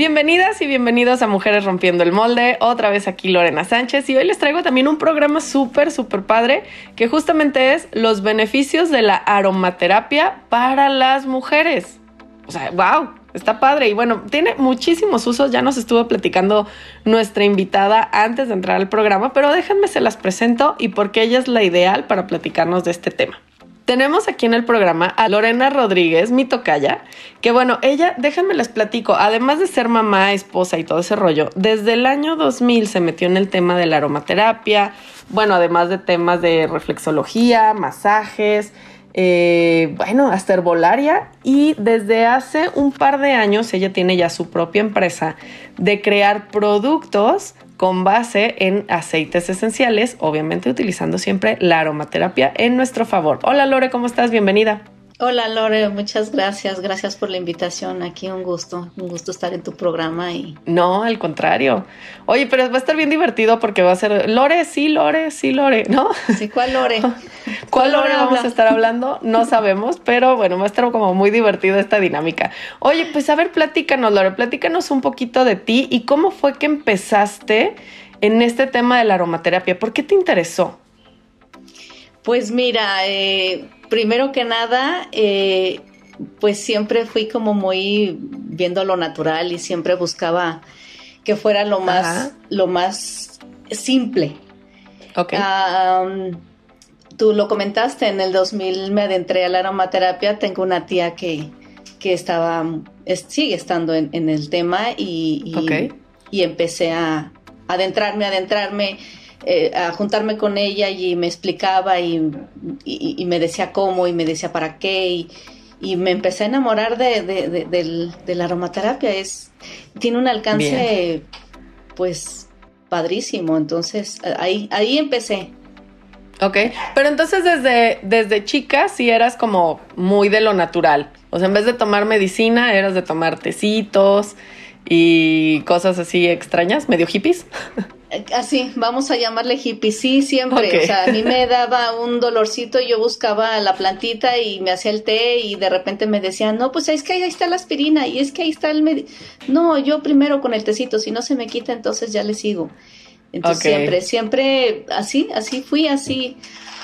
Bienvenidas y bienvenidos a Mujeres Rompiendo el Molde. Otra vez aquí Lorena Sánchez y hoy les traigo también un programa súper, súper padre que justamente es los beneficios de la aromaterapia para las mujeres. O sea, wow, está padre y bueno, tiene muchísimos usos. Ya nos estuvo platicando nuestra invitada antes de entrar al programa, pero déjenme se las presento y porque ella es la ideal para platicarnos de este tema. Tenemos aquí en el programa a Lorena Rodríguez, mi tocaya, que bueno, ella, déjenme les platico, además de ser mamá, esposa y todo ese rollo, desde el año 2000 se metió en el tema de la aromaterapia, bueno, además de temas de reflexología, masajes, eh, bueno, hasta herbolaria y desde hace un par de años ella tiene ya su propia empresa de crear productos con base en aceites esenciales, obviamente utilizando siempre la aromaterapia en nuestro favor. Hola Lore, ¿cómo estás? Bienvenida. Hola Lore, muchas gracias, gracias por la invitación. Aquí un gusto, un gusto estar en tu programa y. No, al contrario. Oye, pero va a estar bien divertido porque va a ser Lore, sí, Lore, sí, Lore, ¿no? Sí, ¿cuál Lore? ¿Cuál, Lore, vamos a estar hablando? No sabemos, pero bueno, va a estar como muy divertido esta dinámica. Oye, pues a ver, platícanos, Lore, platícanos un poquito de ti y cómo fue que empezaste en este tema de la aromaterapia. ¿Por qué te interesó? Pues mira, eh primero que nada, eh, pues siempre fui como muy viendo lo natural y siempre buscaba que fuera lo más, lo más simple. Ok. tú lo comentaste, en el 2000 me adentré a la aromaterapia, tengo una tía que, que estaba, sigue estando en, el tema y, y, empecé a adentrarme, adentrarme eh, a juntarme con ella y me explicaba y, me decía cómo y me decía para qué y, me empecé a enamorar de, la aromaterapia. Es, tiene un alcance pues padrísimo, entonces ahí, ahí empecé. Ok, pero entonces desde, desde chica sí eras como muy de lo natural. O sea, en vez de tomar medicina, eras de tomar tecitos y cosas así extrañas, medio hippies. Así, vamos a llamarle hippie, sí, siempre. O sea, a mí me daba un dolorcito, yo buscaba la plantita y me hacía el té y de repente me decían, no, pues es que ahí está la aspirina y es que ahí está el médico. No, yo primero con el tecito, si no se me quita, entonces ya le sigo. Entonces siempre, siempre así, así fui, así.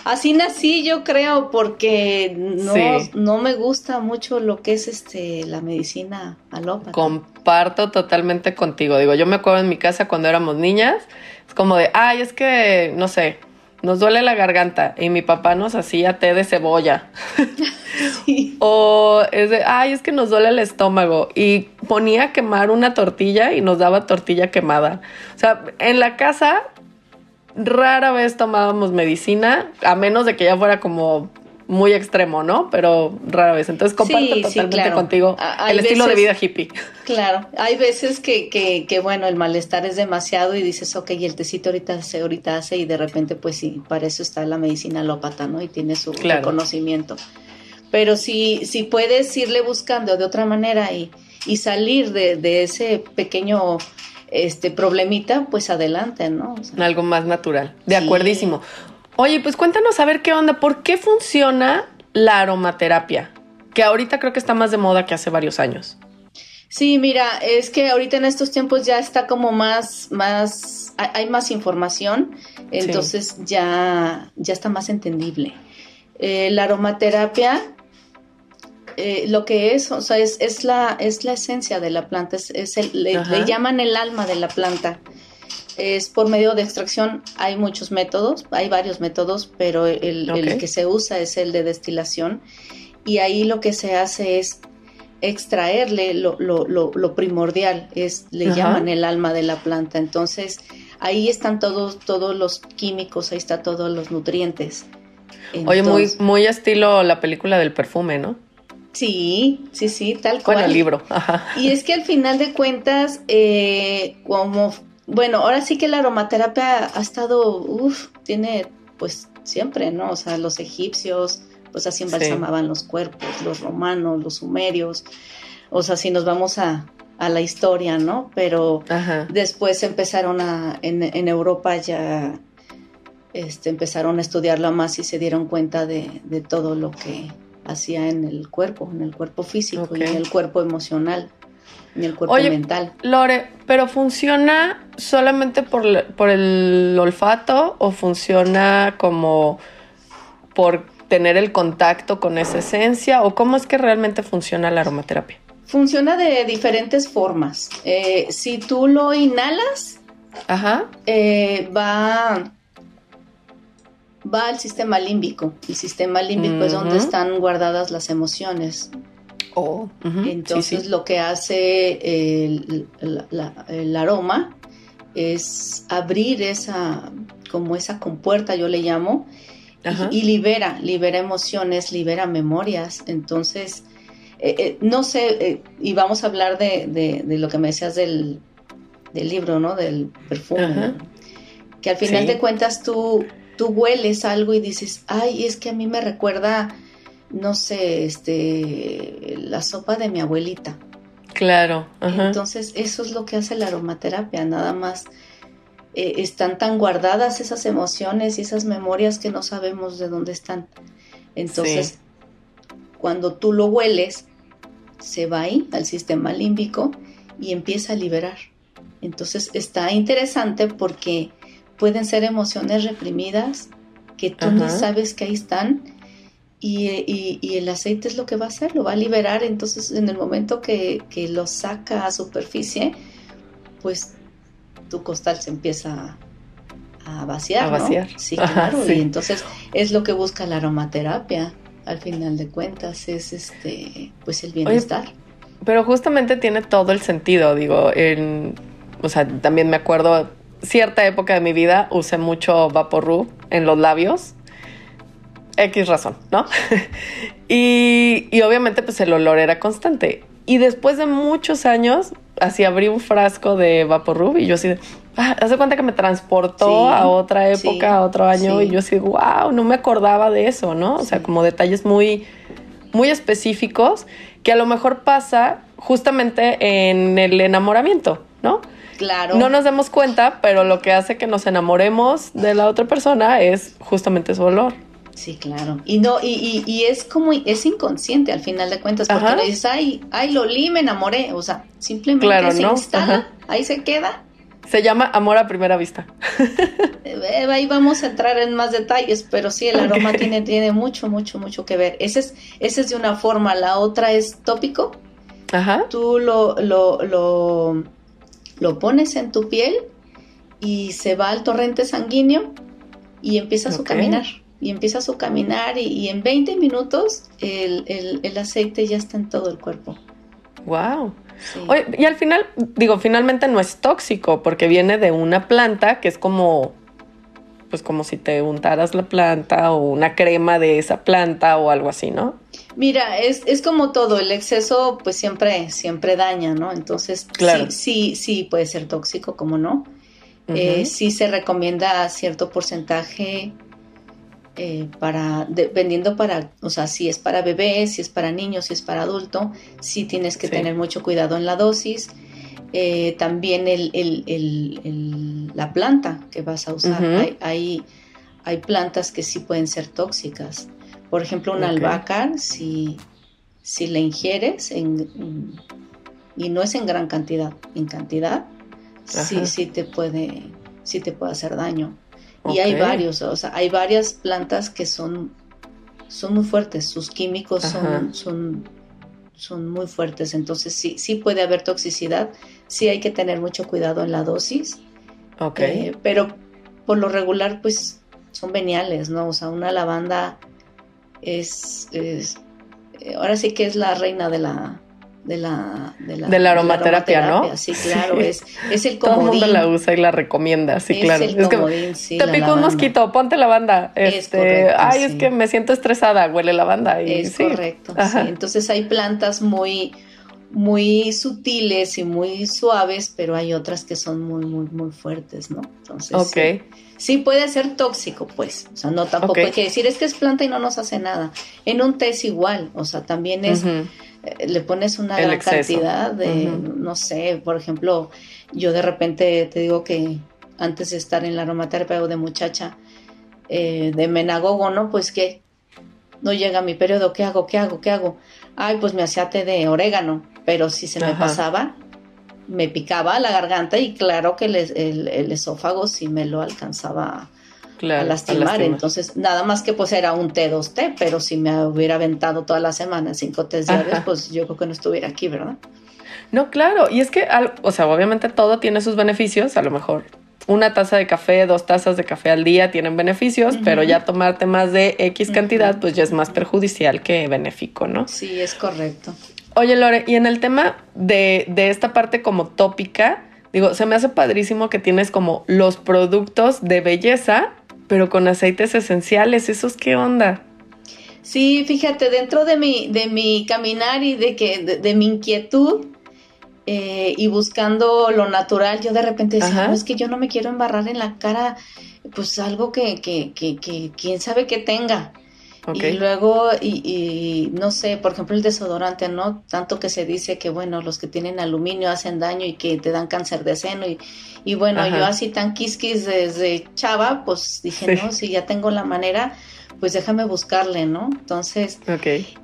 Así nací, yo creo, porque no, no me gusta mucho lo que es este la medicina alópata. Comparto totalmente contigo. Digo, yo me acuerdo en mi casa cuando éramos niñas, es como de, ay, es que, no sé, nos duele la garganta y mi papá nos hacía té de cebolla. o es de, ay, es que nos duele el estómago y ponía a quemar una tortilla y nos daba tortilla quemada. O sea, en la casa rara vez tomábamos medicina, a menos de que ya fuera como muy extremo, ¿no? Pero rara vez. Entonces comparto totalmente contigo el estilo de vida hippie. Claro, hay veces que, que, que, bueno, el malestar es demasiado y dices, ok, y el tecito ahorita hace, ahorita hace, y de repente, pues sí, para eso está la medicina alópata, ¿no? Y tiene su reconocimiento. Pero si, si puedes irle buscando de otra manera y, y salir de, de ese pequeño este problemita, pues adelante, ¿no? Algo más natural. De acuerdísimo. Oye, pues cuéntanos a ver qué onda, ¿por qué funciona la aromaterapia? Que ahorita creo que está más de moda que hace varios años. Sí, mira, es que ahorita en estos tiempos ya está como más, más, hay más información, entonces ya, ya está más entendible. Eh, la aromaterapia eh, lo que es, o sea, es, es, la, es la esencia de la planta, es, el, le, llaman el alma de la planta. Es por medio de extracción, hay muchos métodos, hay varios métodos, pero el, que se usa es el de destilación. Y ahí lo que se hace es extraerle lo, lo, lo, primordial, es, le llaman el alma de la planta. Entonces, ahí están todos, todos los químicos, ahí están todos los nutrientes. Oye, muy, muy estilo la película del perfume, ¿no? Sí, sí, sí, tal cual. Con el libro. Y es que al final de cuentas, eh, como, bueno, ahora sí que la aromaterapia ha estado, uff, tiene pues siempre, ¿no? O sea, los egipcios, pues así embalsamaban los cuerpos, los romanos, los sumerios, o sea, si nos vamos a, a la historia, ¿no? Pero después empezaron a, en, en Europa ya, este, empezaron a estudiarlo más y se dieron cuenta de, de todo lo que hacía en el cuerpo, en el cuerpo físico y en el cuerpo emocional, en el cuerpo mental. Lore, pero funciona solamente por, por el olfato o funciona como por tener el contacto con esa esencia o cómo es que realmente funciona la aromaterapia? Funciona de diferentes formas. Eh, si tú lo inhalas, eh, va, va al sistema límbico. El sistema límbico es donde están guardadas las emociones. Oh, Entonces lo que hace el, aroma es abrir esa, como esa compuerta, yo le llamo, y, libera, libera emociones, libera memorias. Entonces, eh, eh, no sé, eh, y vamos a hablar de, lo que me decías del, libro, ¿no? Del perfume. Que al final de cuentas tú, tú hueles algo y dices, ay, es que a mí me recuerda, no sé, este, la sopa de mi abuelita. Claro. Entonces, eso es lo que hace la aromaterapia, nada más. están tan guardadas esas emociones y esas memorias que no sabemos de dónde están. Entonces, cuando tú lo hueles, se va ahí al sistema límbico y empieza a liberar. Entonces está interesante porque pueden ser emociones reprimidas que tú no sabes que ahí están y, el aceite es lo que va a hacer, lo va a liberar. Entonces en el momento que, lo saca a superficie, pues tu costal se empieza a vaciar. A vaciar. Sí, claro. Y entonces es lo que busca la aromaterapia al final de cuentas es este pues el bienestar. pero justamente tiene todo el sentido, digo, en, o sea, también me acuerdo cierta época de mi vida usé mucho Vaporru en los labios. X razón, ¿no? y, y obviamente pues el olor era constante. Y después de muchos años, así abrí un frasco de Vaporub y yo así, ah, hace cuenta que me transportó a otra época, a otro año y yo así, wow, no me acordaba de eso, ¿no? O sea, como detalles muy, muy específicos que a lo mejor pasa justamente en el enamoramiento, ¿no? Claro. No nos damos cuenta, pero lo que hace que nos enamoremos de la otra persona es justamente su olor. Sí, claro. Y no, y, y, es como, es inconsciente al final de cuentas, porque le dices, ay, ay, lo li, me enamoré. O sea, simplemente se instala, ahí se queda. Se llama amor a primera vista. Eh, ahí vamos a entrar en más detalles, pero sí, el aroma tiene, tiene mucho, mucho, mucho que ver. Ese es, ese es de una forma, la otra es tópico. Ajá. Tú lo, lo, lo, lo pones en tu piel y se va al torrente sanguíneo y empieza su caminar y empieza su caminar y, en 20 minutos el, aceite ya está en todo el cuerpo. ¡Wow! y al final, digo, finalmente no es tóxico porque viene de una planta que es como, pues como si te untaras la planta o una crema de esa planta o algo así, ¿no? Mira, es, es como todo, el exceso pues siempre, siempre daña, ¿no? Entonces, sí, sí, sí puede ser tóxico, como no. Eh, sí se recomienda cierto porcentaje eh, para, dependiendo para, o sea, si es para bebés, si es para niños, si es para adulto, sí tienes que tener mucho cuidado en la dosis. Eh, también el, el, la planta que vas a usar. hay, hay, plantas que sí pueden ser tóxicas. Por ejemplo, un albahaca, si, si la ingieres en, y no es en gran cantidad, en cantidad, sí, sí te puede, sí te puede hacer daño. Y hay varios, o sea, hay varias plantas que son, son muy fuertes, sus químicos son, son, son muy fuertes, entonces sí, sí puede haber toxicidad, sí hay que tener mucho cuidado en la dosis, okay. Eh, pero por lo regular pues son veniales, ¿no? O sea, una lavanda es, es eh, ahora sí que es la reina de la, de la, de la, aromaterapia, ¿no? Sí, claro, es, es el comodín. Todo el mundo la usa y la recomienda, sí, claro. es que sí, te pico un mosquito, ponte lavanda. Este, ay, es que me siento estresada, huele lavanda. Y, es correcto, sí. Entonces hay plantas muy, muy sutiles y muy suaves, pero hay otras que son muy, muy, muy fuertes, ¿no? Entonces, sí, puede ser tóxico, pues. O sea, no tampoco hay que decir, es que es planta y no nos hace nada. En un té es igual, o sea, también es, eh, le pones una gran cantidad de, no sé, por ejemplo, yo de repente te digo que antes de estar en la aromaterapia o de muchacha, eh, de menagogo, ¿no? Pues que no llega mi periodo, ¿qué hago? ¿Qué hago? ¿Qué hago? Ay, pues me hacía té de orégano, pero si se me pasaba, me picaba la garganta y claro que el, el, esófago sí me lo alcanzaba a, lastimar. Entonces, nada más que pues era un té, dos té, pero si me hubiera aventado toda la semana cinco tés diarios, pues yo creo que no estuviera aquí, ¿verdad? No, claro, y es que, o sea, obviamente todo tiene sus beneficios, a lo mejor una taza de café, dos tazas de café al día tienen beneficios, pero ya tomarte más de X cantidad, pues ya es más perjudicial que benéfico, ¿no? Sí, es correcto. Oye, Lore, y en el tema de, de esta parte como tópica, digo, se me hace padrísimo que tienes como los productos de belleza, pero con aceites esenciales. ¿Esos qué onda? Sí, fíjate, dentro de mi, de mi caminar y de que, de mi inquietud, eh, y buscando lo natural, yo de repente decía, no, es que yo no me quiero embarrar en la cara, pues algo que, que, que, que quién sabe que tenga. Y luego, y, no sé, por ejemplo, el desodorante, ¿no? Tanto que se dice que, bueno, los que tienen aluminio hacen daño y que te dan cáncer de seno. Y, y bueno, yo así tan quisquis desde chava, pues dije, no, si ya tengo la manera, pues déjame buscarle, ¿no? Entonces,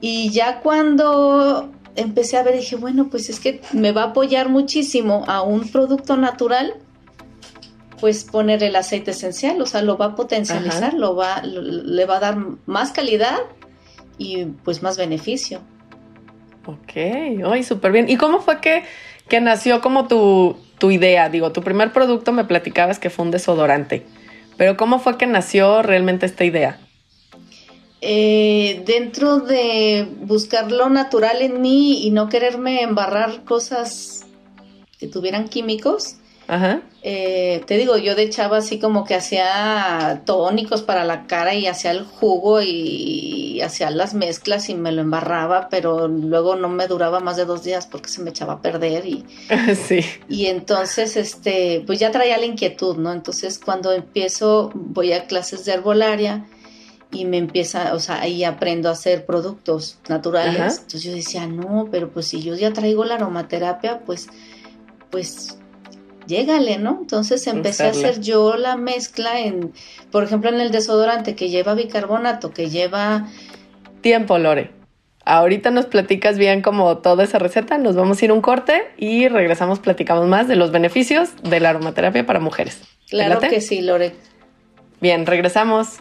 y ya cuando empecé a ver, dije, bueno, pues es que me va a apoyar muchísimo a un producto natural, pues poner el aceite esencial, o sea, lo va a potencializar, lo va, le va a dar más calidad y pues más beneficio. Ok, hoy súper bien. ¿Y cómo fue que, que nació como tu, tu idea? Digo, tu primer producto me platicabas que fue un desodorante, pero ¿cómo fue que nació realmente esta idea? Eh, dentro de buscar lo natural en mí y no quererme embarrar cosas que tuvieran químicos, eh, te digo, yo de chava así como que hacía tónicos para la cara y hacía el jugo y, hacía las mezclas y me lo embarraba, pero luego no me duraba más de dos días porque se me echaba a perder y, sí. y entonces este, pues ya traía la inquietud, ¿no? Entonces cuando empiezo, voy a clases de herbolaria y me empieza, o sea, ahí aprendo a hacer productos naturales. Entonces yo decía, no, pero pues si yo ya traigo la aromaterapia, pues, pues, llégale, ¿no? Entonces empecé a hacer yo la mezcla en, por ejemplo, en el desodorante que lleva bicarbonato, que lleva... Tiempo, Lore. Ahorita nos platicas bien como toda esa receta, nos vamos a ir un corte y regresamos, platicamos más de los beneficios de la aromaterapia para mujeres. Claro que sí, Lore. Bien, regresamos.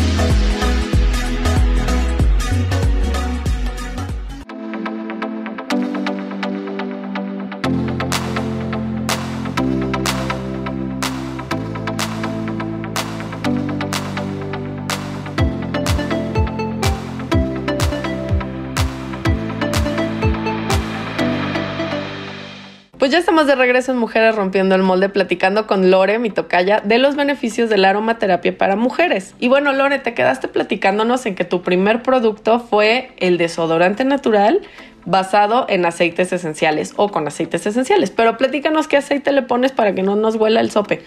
Ya estamos de regreso en Mujeres Rompiendo el Molde, platicando con Lore, mi tocaya, de los beneficios de la aromaterapia para mujeres. Y bueno, Lore, te quedaste platicándonos en que tu primer producto fue el desodorante natural basado en aceites esenciales o con aceites esenciales. Pero platícanos qué aceite le pones para que no nos huela el sope.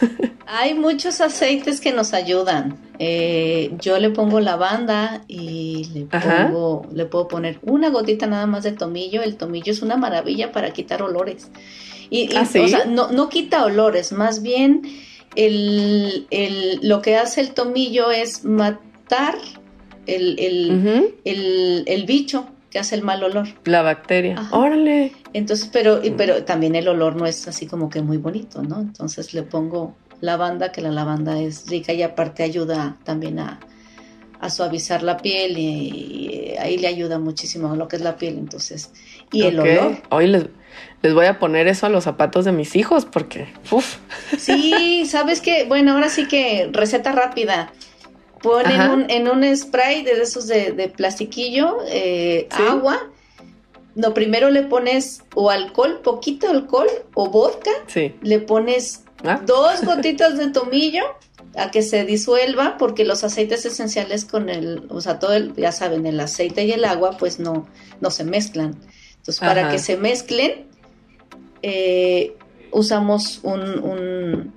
Hay muchos aceites que nos ayudan. Eh, yo le pongo lavanda y le, pongo, le puedo poner una gotita nada más de tomillo. El tomillo es una maravilla para quitar olores. Y, ¿Ah, o sea, no, no quita olores, más bien el, el, lo que hace el tomillo es matar el, el, el bicho que hace el mal olor. La bacteria. Órale. Entonces, pero, pero también el olor no es así como que muy bonito, ¿no? Entonces le pongo lavanda, que la lavanda es rica y aparte ayuda también a, suavizar la piel y, ahí le ayuda muchísimo a lo que es la piel, entonces. Y el olor. Hoy les, les, voy a poner eso a los zapatos de mis hijos porque, uff. Sí, sabes que, bueno, ahora sí que receta rápida. Ponen un, en un spray de esos de, de plastiquillo, eh, agua. No, primero le pones o alcohol, poquito alcohol o vodka. Sí. Le pones ¿Ah? dos gotitas de tomillo a que se disuelva, porque los aceites esenciales con el, o sea, todo el, ya saben, el aceite y el agua, pues no, no se mezclan. Entonces, para que se mezclen, eh, usamos un, un,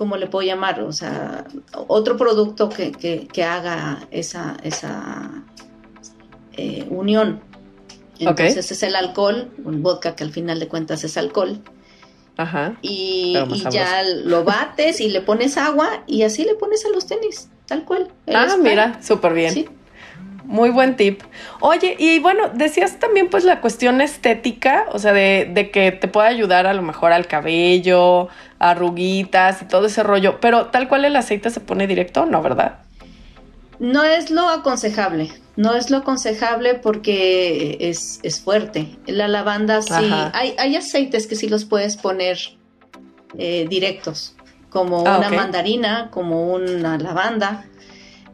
¿cómo le puedo llamar? O sea, otro producto que, que, haga esa, esa eh, unión. Entonces es el alcohol, un vodka que al final de cuentas es alcohol. Ajá. Y, ya lo bates y le pones agua y así le pones a los tenis, tal cual. Ah, mira, súper bien. Sí. Muy buen tip. Oye, y bueno, decías también pues la cuestión estética, o sea, de, que te puede ayudar a lo mejor al cabello, arruguitas y todo ese rollo, pero tal cual el aceite se pone directo, ¿no, verdad? No es lo aconsejable, no es lo aconsejable porque es, es fuerte. La lavanda sí, hay, hay, aceites que sí los puedes poner eh, directos, como ah, una mandarina, como una lavanda,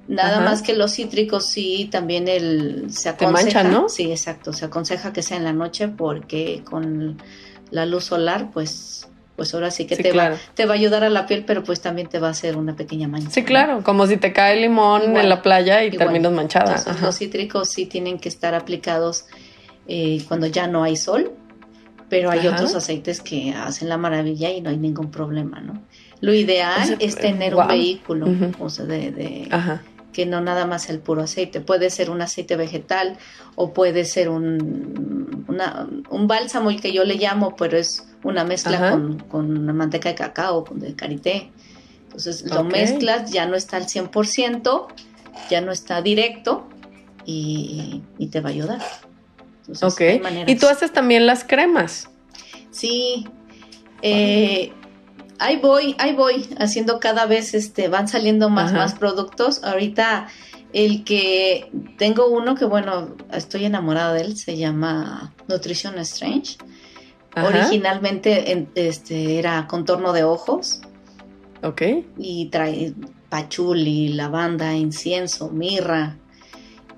Nada más que los cítricos sí también el se aconseja, ¿no? Sí, exacto, se aconseja que sea en la noche porque con la luz solar pues pues ahora sí que te, va, te va a ayudar a la piel, pero pues también te va a hacer una pequeña mancha. Sí, claro, como si te cae limón en la playa y terminas manchada. los cítricos sí tienen que estar aplicados eh, cuando ya no hay sol, pero hay otros aceites que hacen la maravilla y no hay ningún problema, ¿no? Lo ideal es tener un vehículo, o sea, de, de que no nada más el puro aceite. Puede ser un aceite vegetal o puede ser un, un bálsamo, el que yo le llamo, pero es una mezcla con, con, manteca de cacao, con de karité. Entonces lo mezclas, ya no está al 100%, ya no está directo y, te va a ayudar. ok. ¿Y tú haces también las cremas? Sí. Eh, ahí voy, ahí voy, haciendo cada vez, este, van saliendo más, más productos. Ahorita el que tengo uno que, bueno, estoy enamorada de él, se llama Nutrition Strange. Originalmente este, era contorno de ojos. Ok. Y trae pachuli, lavanda, incienso, mirra.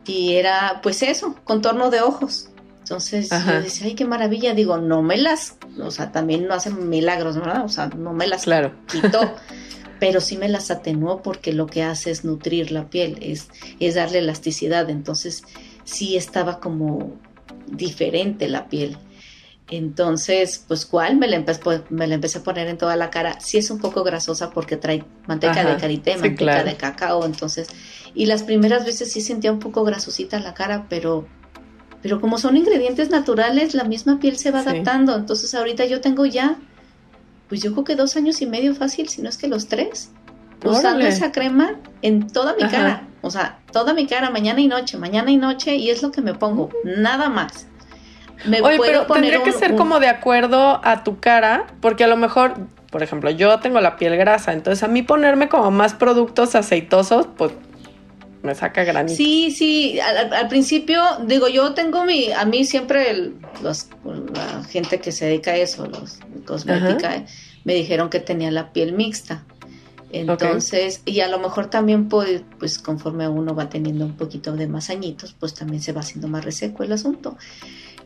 Y era, pues eso, contorno de ojos. Entonces yo decía, ay, qué maravilla. Digo, no me las, o sea, también no hacen milagros, ¿verdad? O sea, no me las claro. quitó, pero sí me las atenuó porque lo que hace es nutrir la piel, es, es darle elasticidad. Entonces sí estaba como diferente la piel. Entonces, pues, ¿cuál? Me la, empecé, me la empecé a poner en toda la cara. Sí es un poco grasosa porque trae manteca de karité, manteca de cacao, entonces... Y las primeras veces sí sentía un poco grasosita la cara, pero pero como son ingredientes naturales, la misma piel se va adaptando. Entonces ahorita yo tengo ya, pues yo creo que dos años y medio fácil, si no es que los tres, usando esa crema en toda mi cara. O sea, toda mi cara, mañana y noche, mañana y noche, y es lo que me pongo, nada más. Me Oye, pero tendría que ser como de acuerdo a tu cara, porque a lo mejor, por ejemplo, yo tengo la piel grasa, entonces a mí ponerme como más productos aceitosos, pues me saca granito. Sí, sí, al, principio, digo, yo tengo mi, a mí siempre los, la gente que se dedica a eso, los cosmética, me dijeron que tenía la piel mixta. Entonces, y a lo mejor también pues, pues conforme uno va teniendo un poquito de más añitos, pues también se va haciendo más reseco el asunto.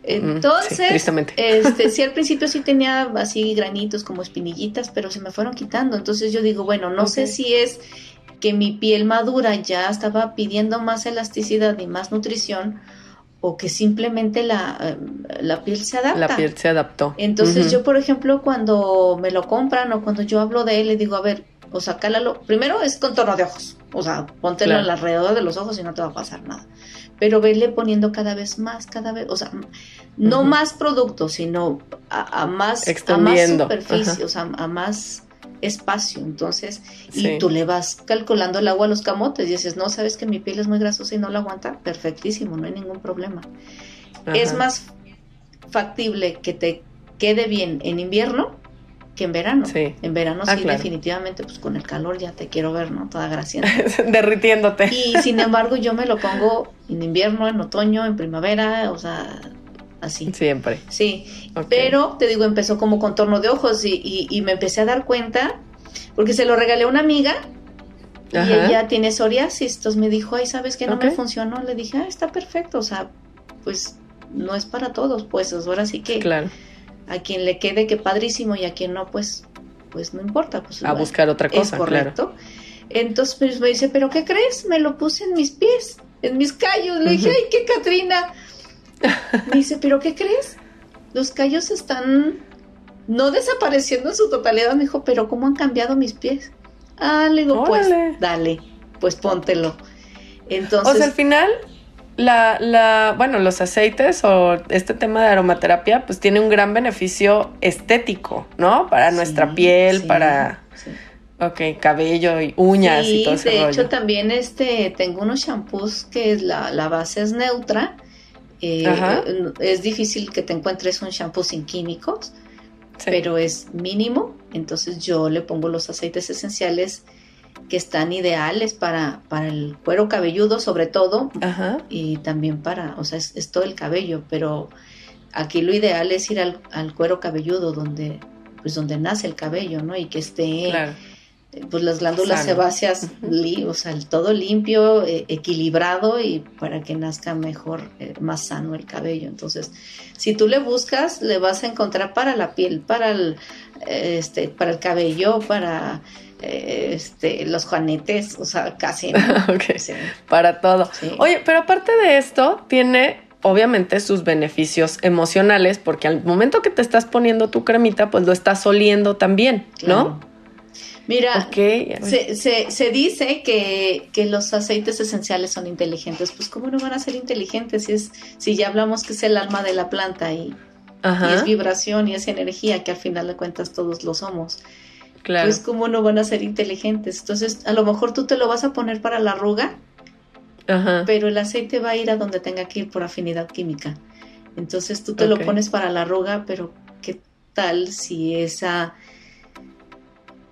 Entonces, este, sí, al principio sí tenía así granitos como espinillitas, pero se me fueron quitando. Entonces yo digo, bueno, no sé si es que mi piel madura ya estaba pidiendo más elasticidad y más nutrición o que simplemente la, eh, la piel se adapta. La piel se adaptó. Entonces yo, por ejemplo, cuando me lo compran o cuando yo hablo de él, le digo, a ver, o sea, cálalo. Primero es contorno de ojos. O sea, póntelo alrededor de los ojos y no te va a pasar nada. Pero verle poniendo cada vez más, cada vez, o sea, no más productos, sino a, más, a más superficie, o sea, a más espacio, entonces, y tú le vas calculando el agua a los camotes y dices, no, sabes que mi piel es muy grasosa y no la aguanta, perfectísimo, no hay ningún problema. Es más factible que te quede bien en invierno que en verano. Sí. En verano ah, sí, definitivamente, pues con el calor ya te quiero ver, ¿no? Toda gracias. Derritiéndote. Y sin embargo yo me lo pongo en invierno, en otoño, en primavera, o sea, así. Siempre. Sí, pero te digo, empezó como contorno de ojos y, y, me empecé a dar cuenta, porque se lo regalé a una amiga y ella tiene psoriasis, entonces me dijo, ay, ¿sabes qué? No me funcionó. Le dije, ah, está perfecto, o sea, pues no es para todos, pues ahora sí que... Claro a quien le quede que padrísimo y a quien no, pues, pues no importa. Pues, a buscar otra cosa. Es correcto. Entonces pues, me dice, ¿pero qué crees? Me lo puse en mis pies, en mis callos. Le dije, ay, qué Catrina. Me dice, ¿pero qué crees? Los callos están no desapareciendo en su totalidad. Me dijo, ¿pero cómo han cambiado mis pies? Ah, le digo, pues dale, pues póntelo. Entonces. O sea, al final la, la, bueno, los aceites o este tema de aromaterapia, pues tiene un gran beneficio estético, ¿no? Para nuestra piel, para, ok, cabello y uñas y todo eso. De hecho, también este, tengo unos shampoos que la, la base es neutra. Eh, es difícil que te encuentres un shampoo sin químicos, pero es mínimo. Entonces yo le pongo los aceites esenciales que están ideales para, para el cuero cabelludo sobre todo y también para, o sea, es, todo el cabello, pero aquí lo ideal es ir al, cuero cabelludo donde, pues donde nace el cabello, ¿no? Y que esté, pues las glándulas sebáceas, o sea, el todo limpio, eh, equilibrado y para que nazca mejor, eh, más sano el cabello. Entonces, si tú le buscas, le vas a encontrar para la piel, para el, este, para el cabello, para este, los juanetes, o sea, casi. Para todo. Oye, pero aparte de esto, tiene obviamente sus beneficios emocionales, porque al momento que te estás poniendo tu cremita, pues lo estás oliendo también, ¿no? Mira, se, dice que, los aceites esenciales son inteligentes. Pues, ¿cómo no van a ser inteligentes si, es, si ya hablamos que es el alma de la planta y, y es vibración y es energía, que al final de cuentas todos lo somos? Claro. Pues cómo no van a ser inteligentes. Entonces, a lo mejor tú te lo vas a poner para la arruga, pero el aceite va a ir a donde tenga que ir por afinidad química. Entonces tú te lo pones para la arruga, pero ¿qué tal si esa,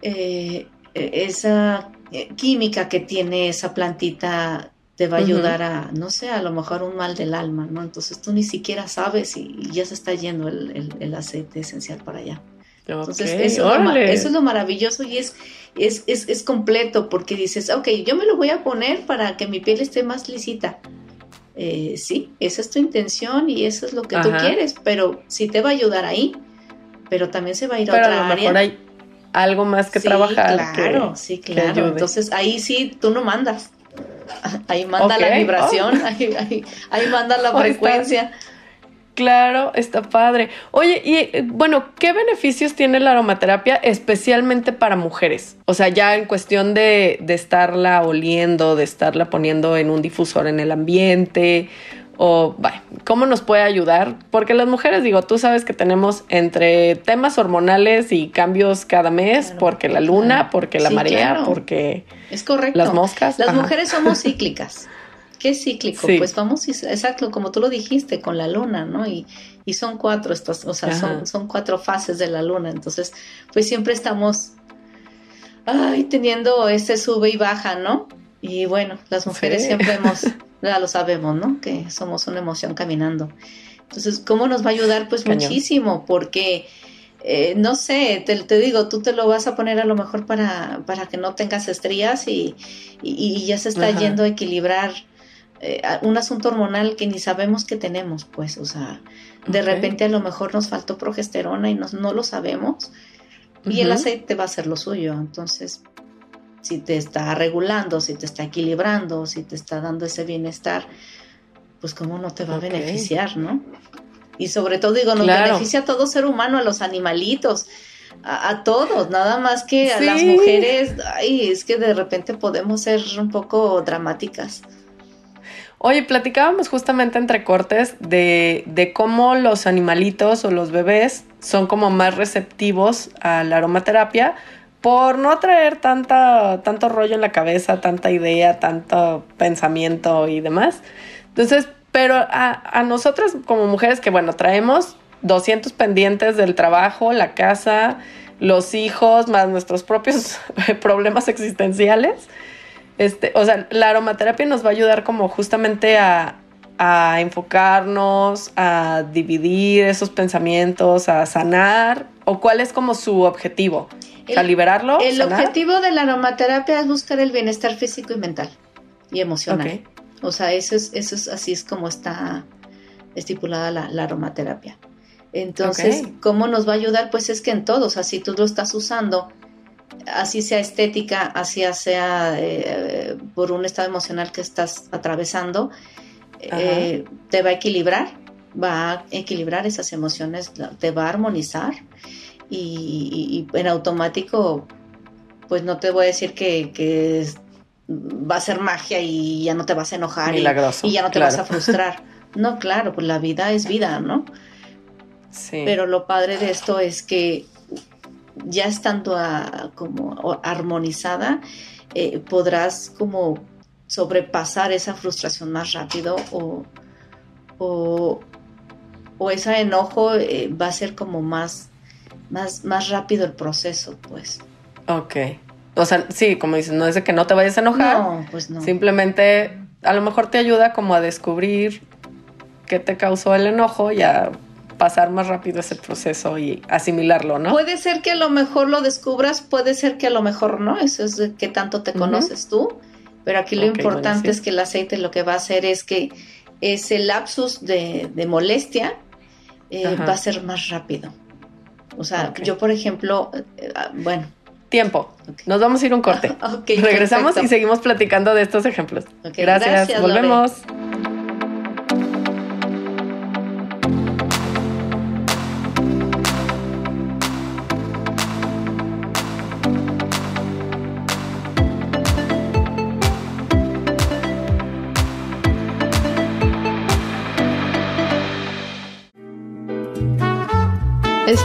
eh, esa eh, química que tiene esa plantita te va a ayudar a, no sé, a lo mejor un mal del alma, ¿no? Entonces tú ni siquiera sabes y, ya se está yendo el aceite esencial para allá. Entonces, eso, es lo, maravilloso y es, es, es, completo porque dices, ok, yo me lo voy a poner para que mi piel esté más lisita. Eh, sí, esa es tu intención y eso es lo que tú quieres, pero sí te va a ayudar ahí, pero también se va a ir a otra a área. hay algo más que trabajar. Claro, sí, claro. Entonces ahí sí tú no mandas. Ahí manda la vibración, ahí, ahí, manda la frecuencia. Claro, está padre. Oye, y eh, bueno, ¿qué beneficios tiene la aromaterapia especialmente para mujeres? O sea, ya en cuestión de, de estarla oliendo, de estarla poniendo en un difusor en el ambiente, o cómo nos puede ayudar, porque las mujeres, digo, tú sabes que tenemos entre temas hormonales y cambios cada mes, porque la luna, porque la marea, porque es correcto. Las moscas. Las mujeres somos cíclicas. ¿Qué es cíclico? Pues vamos, exacto, como tú lo dijiste, con la luna, ¿no? Y, y son cuatro, estas, o sea, son, son, cuatro fases de la luna. Entonces, pues siempre estamos, ay, teniendo ese sube y baja, ¿no? Y bueno, las mujeres siempre hemos, ya lo sabemos, ¿no? Que somos una emoción caminando. Entonces, ¿cómo nos va a ayudar? Pues muchísimo, porque... Eh, no sé, te, te, digo, tú te lo vas a poner a lo mejor para, para que no tengas estrías y, y, ya se está yendo a equilibrar eh, un asunto hormonal que ni sabemos que tenemos, pues, o sea, de repente a lo mejor nos faltó progesterona y no lo sabemos y el aceite va a ser lo suyo, entonces, si te está regulando, si te está equilibrando, si te está dando ese bienestar, pues cómo no te va a beneficiar, ¿no? Y sobre todo digo, nos beneficia a todo ser humano, a los animalitos, a, todos, nada más que a las mujeres, ay, es que de repente podemos ser un poco dramáticas. Oye, platicábamos justamente entre cortes de, de, cómo los animalitos o los bebés son como más receptivos a la aromaterapia por no traer tanta, tanto rollo en la cabeza, tanta idea, tanto pensamiento y demás. Entonces, pero a, a nosotras como mujeres que, bueno, traemos 200 pendientes del trabajo, la casa, los hijos, más nuestros propios problemas existenciales. Este, o sea, la aromaterapia nos va a ayudar como justamente a, a enfocarnos, a dividir esos pensamientos, a sanar? ¿O cuál es como su objetivo? ¿A liberarlo? El objetivo de la aromaterapia es buscar el bienestar físico y mental y emocional. O sea, eso es, eso es así es como está estipulada la, aromaterapia. Entonces, ¿cómo nos va a ayudar? Pues es que en todos, así tú lo estás usando, así sea estética, así sea eh, por un estado emocional que estás atravesando, eh, te va a equilibrar, va a equilibrar esas emociones, te va a armonizar y, en automático, pues no te voy a decir que, va a ser magia y ya no te vas a enojar y, ya no te vas a frustrar. No, claro, pues la vida es vida, ¿no? Sí. Pero lo padre de esto es que ya estando como armonizada, eh, podrás como sobrepasar esa frustración más rápido o, o, ese enojo eh, va a ser como más, más, más rápido el proceso, pues. Ok. O sea, sí, como dices, no es de que no te vayas a enojar. No, pues no. Simplemente a lo mejor te ayuda como a descubrir qué te causó el enojo y a pasar más rápido ese proceso y asimilarlo, ¿no? Puede ser que a lo mejor lo descubras, puede ser que a lo mejor no, eso es de qué tanto te conoces tú. Pero aquí lo importante es que el aceite lo que va a hacer es que ese lapsus de, molestia eh, va a ser más rápido. O sea, yo por ejemplo, eh, ah, bueno. Tiempo. Nos vamos a ir un corte. Regresamos y seguimos platicando de estos ejemplos. gracias. Volvemos.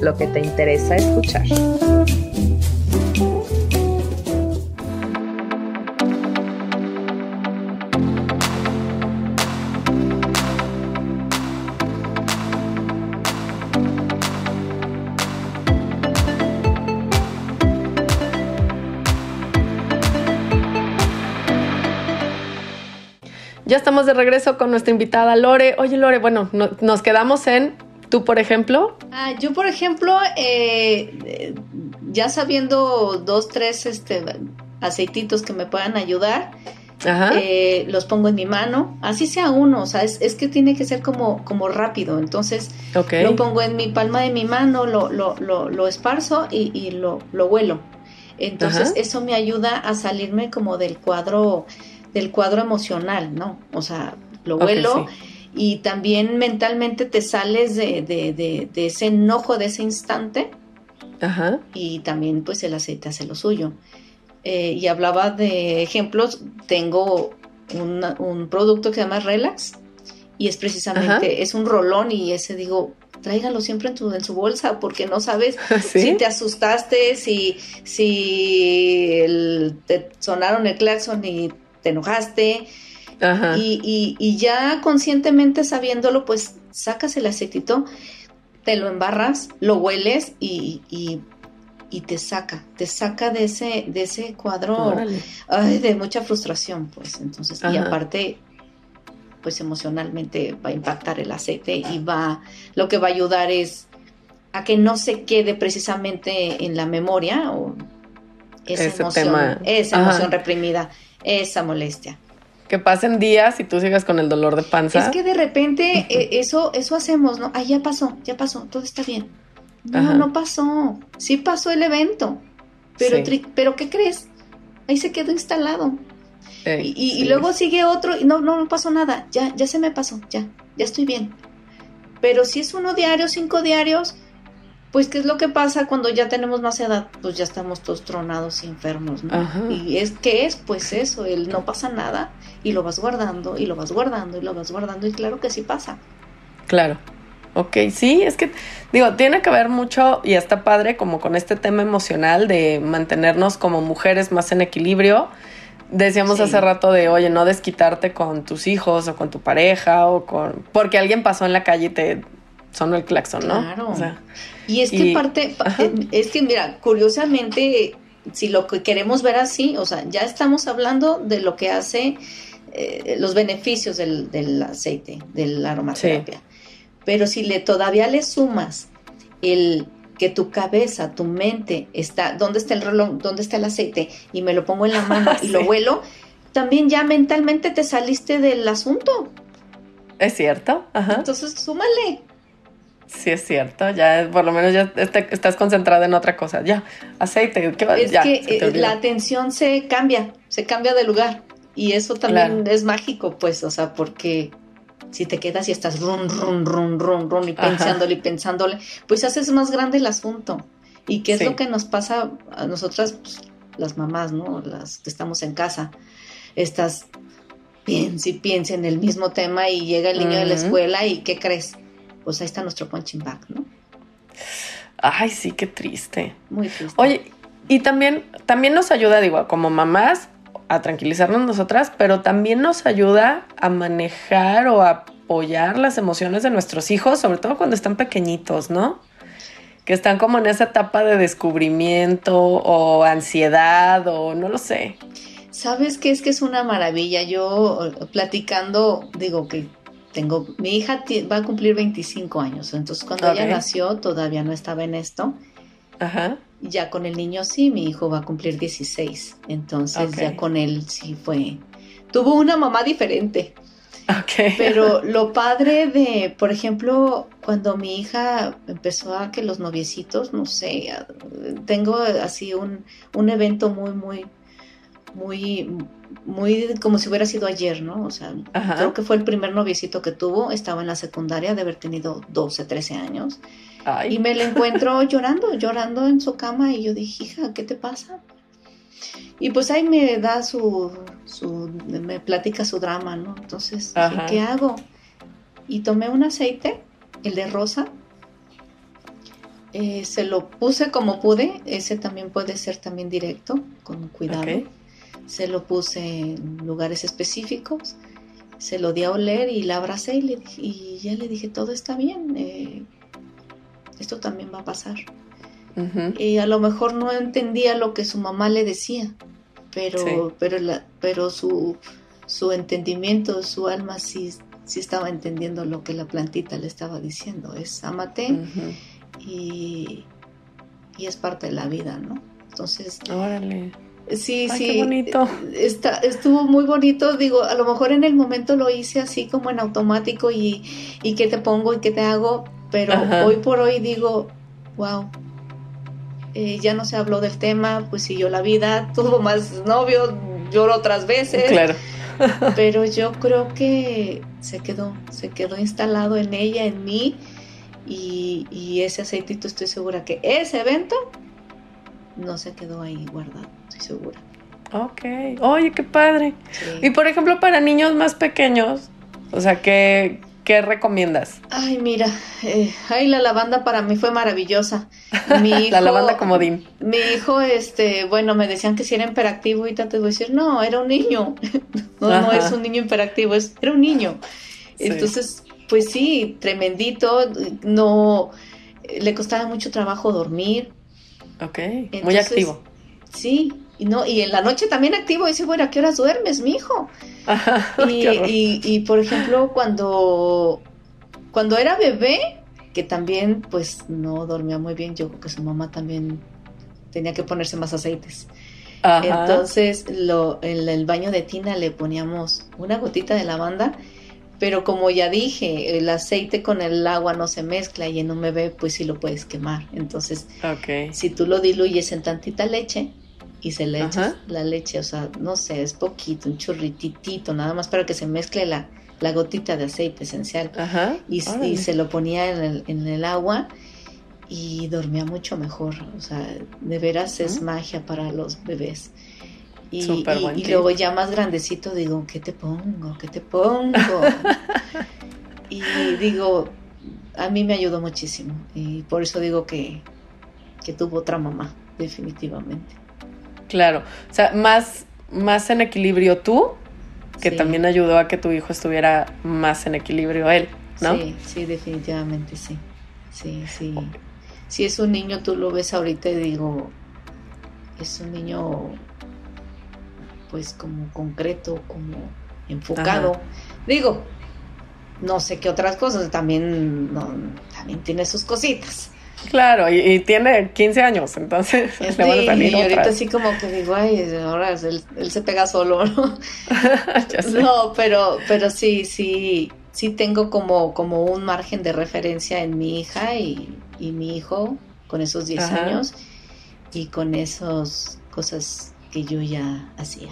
lo que te interesa escuchar. Ya estamos de regreso con nuestra invitada Lore. Oye, Lore, bueno, nos quedamos en tú, por ejemplo. Ah, yo, por ejemplo, eh, ya sabiendo dos, tres este, aceititos que me puedan ayudar, eh, los pongo en mi mano, así sea uno, o sea, es, que tiene que ser como, como rápido, entonces lo pongo en mi palma de mi mano, lo, lo, lo, esparzo y, lo, lo huelo. Entonces eso me ayuda a salirme como del cuadro del cuadro emocional, ¿no? O sea, lo vuelo y también mentalmente te sales de, de, de, ese enojo de ese instante. Ajá. Y también pues el aceite hace lo suyo. Eh, y hablaba de ejemplos, tengo un producto que se llama Relax y es precisamente, es un rolón y ese digo, tráigalo siempre en, tu, en su bolsa porque no sabes si te asustaste, si, si te sonaron el claxon y te enojaste. Y, ya conscientemente sabiéndolo, pues sacas el aceitito, te lo embarras, lo hueles y, y, te saca, te saca de ese, de ese cuadro de mucha frustración, pues. Entonces, y aparte, pues emocionalmente va a impactar el aceite y va, lo que va a ayudar es a que no se quede precisamente en la memoria o esa emoción, esa emoción reprimida esa molestia. Que pasen días y tú sigas con el dolor de panza. Es que de repente eh, eso, eso hacemos, ¿no? Ah, ya pasó, ya pasó, todo está bien. No, no pasó. Sí pasó el evento. Pero, pero ¿qué crees? Ahí se quedó instalado. y, luego sigue otro y no, no, no pasó nada. Ya, ya se me pasó, ya, ya estoy bien. Pero si es uno diario, cinco diarios, pues qué es lo que pasa cuando ya tenemos más edad, pues ya estamos todos tronados y enfermos, ¿no? Y es que es pues eso, el no pasa nada y lo vas guardando y lo vas guardando y lo vas guardando y claro que sí pasa. Claro. Ok, sí, es que digo, tiene que ver mucho y está padre como con este tema emocional de mantenernos como mujeres más en equilibrio. Decíamos hace rato de, oye, no desquitarte con tus hijos o con tu pareja o con... porque alguien pasó en la calle y te sonó el claxon, ¿no? Claro. y es que parte, es que mira, curiosamente, si lo que queremos ver así, o sea, ya estamos hablando de lo que hace eh, los beneficios del, del, aceite, de la aromaterapia. Pero si le todavía le sumas el que tu cabeza, tu mente está, ¿dónde está el reloj? ¿Dónde está el aceite? Y me lo pongo en la mano y lo huelo, también ya mentalmente te saliste del asunto. Es cierto. Ajá. Entonces, súmale. Sí, es cierto. Ya, por lo menos ya estás concentrada en otra cosa. Ya, aceite. ¿qué? Es que eh, la atención se cambia, se cambia de lugar. Y eso también es mágico, pues, o sea, porque si te quedas y estás run, run, run, run, run, y pensándole y pensándole, pues haces más grande el asunto. ¿Y qué es lo que nos pasa a nosotras, pues, las mamás, ¿no? Las que estamos en casa. Estás, piensa y piensa en el mismo tema y llega el niño de la escuela y ¿qué crees? Pues ahí está nuestro punching bag, ¿no? Ay, sí, qué triste. Muy triste. Oye, y también, también nos ayuda, digo, como mamás, a tranquilizarnos nosotras, pero también nos ayuda a manejar o a apoyar las emociones de nuestros hijos, sobre todo cuando están pequeñitos, ¿no? Que están como en esa etapa de descubrimiento o ansiedad o no lo sé. ¿Sabes qué es que es una maravilla? Yo platicando, digo que tengo, mi hija va a cumplir 25 años, entonces cuando ella nació todavía no estaba en esto. Ajá. Ya con el niño sí, mi hijo va a cumplir 16. Entonces ya con él sí fue. Tuvo una mamá diferente. Okay. Pero lo padre de, por ejemplo, cuando mi hija empezó a que los noviecitos, no sé, tengo así un, un evento muy, muy, muy, muy como si hubiera sido ayer, ¿no? O sea, creo que fue el primer noviecito que tuvo, estaba en la secundaria de haber tenido 12, 13 años. Y me la encuentro llorando, llorando en su cama y yo dije, hija, ¿qué te pasa? Y pues ahí me da su, su me platica su drama, ¿no? Entonces, ¿qué hago? Y tomé un aceite, el de rosa, eh, se lo puse como pude, ese también puede ser también directo, con cuidado. Se lo puse en lugares específicos, se lo di a oler y la abracé y, le, y ya le dije, todo está bien, eh, esto también va a pasar. Y a lo mejor no entendía lo que su mamá le decía, pero, pero, pero su, su entendimiento, su alma sí, sí estaba entendiendo lo que la plantita le estaba diciendo. Es amate y, y, es parte de la vida, ¿no? Entonces... Órale. Sí, sí. Qué bonito. Está, estuvo muy bonito. Digo, a lo mejor en el momento lo hice así como en automático y, y qué te pongo y qué te hago, pero hoy por hoy digo, wow, eh, ya no se habló del tema, pues siguió la vida, tuvo más novios, lloró otras veces. Claro. pero yo creo que se quedó, se quedó instalado en ella, en mí, y, y ese aceitito estoy segura que ese evento no se quedó ahí guardado, estoy segura. Ok, oye, qué padre. Y por ejemplo, para niños más pequeños, o sea, que ¿Qué recomiendas? Ay, mira, eh, ay, la lavanda para mí fue maravillosa. Mi hijo, la lavanda comodín. Mi hijo, este, bueno, me decían que si era imperactivo y te voy a decir, no, era un niño. no, no es un niño imperactivo, es, era un niño. Entonces, pues sí, tremendito, no, le costaba mucho trabajo dormir. Ok, muy activo. Sí, y no, y en la noche también activo, dice, bueno, ¿a qué horas duermes, mi hijo? y, y, por ejemplo, cuando, cuando era bebé, que también pues no dormía muy bien, yo creo que su mamá también tenía que ponerse más aceites. Entonces, lo, en el baño de Tina le poníamos una gotita de lavanda, pero como ya dije, el aceite con el agua no se mezcla y en un bebé pues sí lo puedes quemar. Entonces, si tú lo diluyes en tantita leche y se le echas la leche, o sea, no sé, es poquito, un churrititito, nada más para que se mezcle la, la gotita de aceite esencial. Y, se lo ponía en el, en el agua y dormía mucho mejor. O sea, de veras es magia para los bebés. Y, y, luego ya más grandecito digo, ¿qué te pongo? ¿Qué te pongo? y digo, a mí me ayudó muchísimo. Y por eso digo que, que tuvo otra mamá, definitivamente. Claro, o sea, más, más en equilibrio tú, que también ayudó a que tu hijo estuviera más en equilibrio él, ¿no? Sí, sí, definitivamente sí. Sí, sí. Si es un niño, tú lo ves ahorita y digo, es un niño pues como concreto, como enfocado. Digo, no sé qué otras cosas, también, también tiene sus cositas. Claro, y, tiene 15 años, entonces sí, Y ahorita sí como que digo, ay, ahora él, se pega solo, ¿no? no, pero, pero sí, sí, sí tengo como, como un margen de referencia en mi hija y, mi hijo con esos 10 años y con esas cosas que yo ya hacía.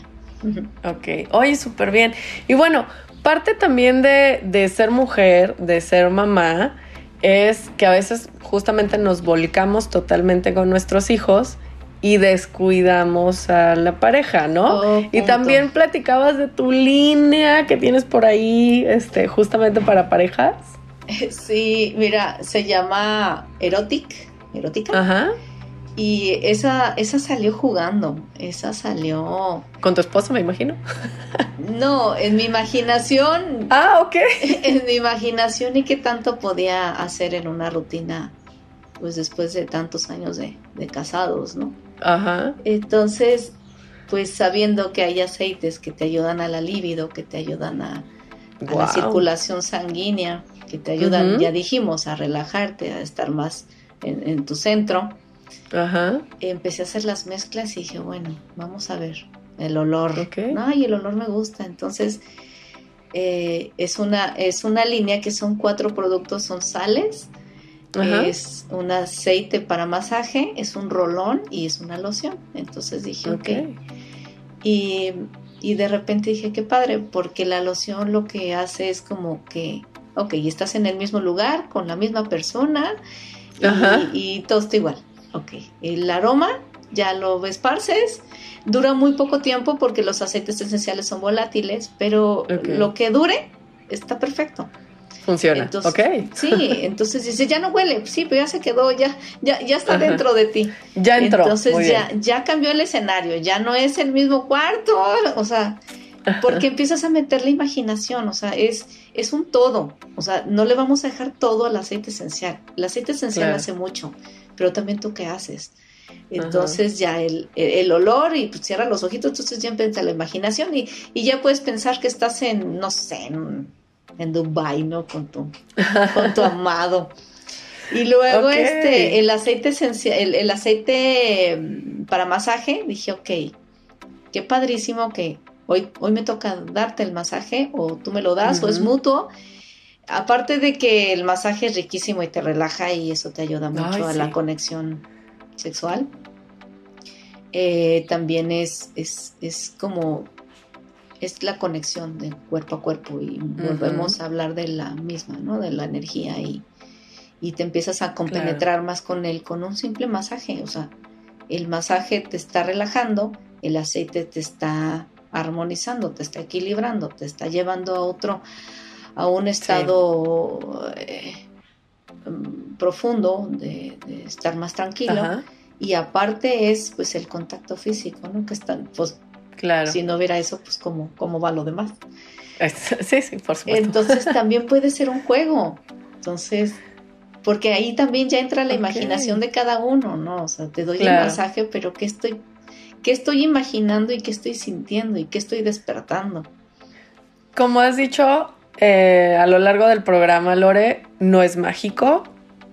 Ok, oye, súper bien. Y bueno, parte también de, de, ser mujer, de ser mamá, es que a veces justamente nos volcamos totalmente con nuestros hijos y descuidamos a la pareja, ¿no? Oh, y también platicabas de tu línea que tienes por ahí, este, justamente para parejas. Sí, mira, se llama Erotic, erótica. Ajá. Y esa, esa salió jugando, esa salió... ¿Con tu esposo, me imagino? No, en mi imaginación... Ah, ok. En mi imaginación y qué tanto podía hacer en una rutina, pues después de tantos años de, casados, ¿no? Ajá. Entonces, pues sabiendo que hay aceites que te ayudan a la libido, que te ayudan a, la circulación sanguínea, que te ayudan, ya dijimos, a relajarte, a estar más en, en tu centro Ajá. Empecé a hacer las mezclas y dije, bueno, vamos a ver el olor. Ay, el olor me gusta. Entonces, eh, es, una, es una línea que son cuatro productos, son sales, es un aceite para masaje, es un rolón y es una loción. Entonces dije, ok. Y, y, de repente dije, qué padre, porque la loción lo que hace es como que, ok, estás en el mismo lugar, con la misma persona y, y todo está igual. Ok, el aroma ya lo esparces, dura muy poco tiempo porque los aceites esenciales son volátiles, pero lo que dure está perfecto. Funciona. Entonces, ok. Sí, entonces dice, ya no huele, sí, pero ya se quedó, ya, ya, ya está dentro de ti. Ya entró. Entonces ya, ya cambió el escenario, ya no es el mismo cuarto, o sea, porque empiezas a meter la imaginación, o sea, es, es un todo, o sea, no le vamos a dejar todo al aceite esencial. El aceite esencial hace mucho, pero también tú qué haces. Entonces ya el, el, olor y pues cierra los ojitos, entonces ya empieza la imaginación y, y, ya puedes pensar que estás en, no sé, en, en Dubai, ¿no? Con tu, con tu amado. Y luego este, el aceite esencial, el, el, aceite mm, para masaje, dije, ok, qué padrísimo que hoy, hoy me toca darte el masaje o tú me lo das o es mutuo aparte de que el masaje es riquísimo y te relaja y eso te ayuda mucho a la conexión sexual, eh, también es, es, como es la conexión de cuerpo a cuerpo y volvemos a hablar de la misma, ¿no? De la energía y, te empiezas a compenetrar más con él con un simple masaje, o sea, el masaje te está relajando, el aceite te está armonizando, te está equilibrando, te está llevando a otro a un estado eh, profundo de, estar más tranquilo. Y aparte es pues el contacto físico, ¿no? Que están, pues, claro. si no hubiera eso, pues cómo, cómo va lo demás. Sí, sí, por supuesto. Entonces también puede ser un juego. Entonces, porque ahí también ya entra la imaginación de cada uno, ¿no? O sea, te doy el masaje, pero ¿qué estoy, ¿qué estoy imaginando y qué estoy sintiendo y qué estoy despertando? Como has dicho, eh, a lo largo del programa, Lore, no es mágico.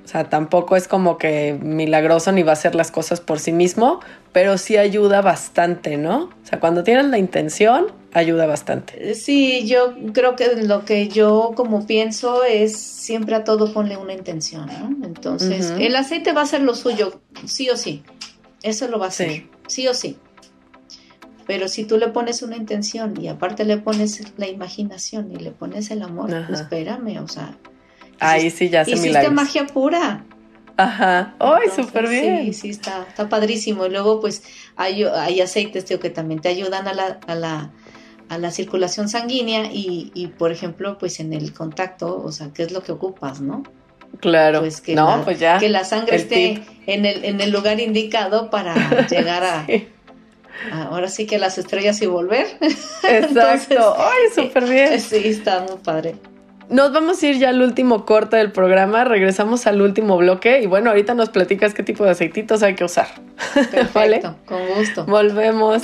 O sea, tampoco es como que milagroso ni va a hacer las cosas por sí mismo, pero sí ayuda bastante, ¿no? O sea, cuando tienes la intención, ayuda bastante. Sí, yo creo que lo que yo como pienso es siempre a todo ponle una intención, ¿no? Entonces, el aceite va a ser lo suyo, sí o sí. Eso lo va a hacer, sí, o sí. Pero si tú le pones una intención y aparte le pones la imaginación y le pones el amor, pues espérame, o sea. Ahí sí ya se Hiciste magia pura. Ajá. ¡Ay, súper bien! Sí, sí, está, está padrísimo. Y luego, pues, hay, hay aceites tío, que también te ayudan a la, a la a la circulación sanguínea y, y, por ejemplo, pues en el contacto, o sea, ¿qué es lo que ocupas, no? Claro. Pues que, la, pues que la sangre esté en el, en el lugar indicado para llegar a, ahora sí que las estrellas y volver. Exacto. Ay, súper bien. Sí, está muy padre. Nos vamos a ir ya al último corte del programa, regresamos al último bloque y bueno, ahorita nos platicas qué tipo de aceititos hay que usar. Perfecto, con gusto. Volvemos.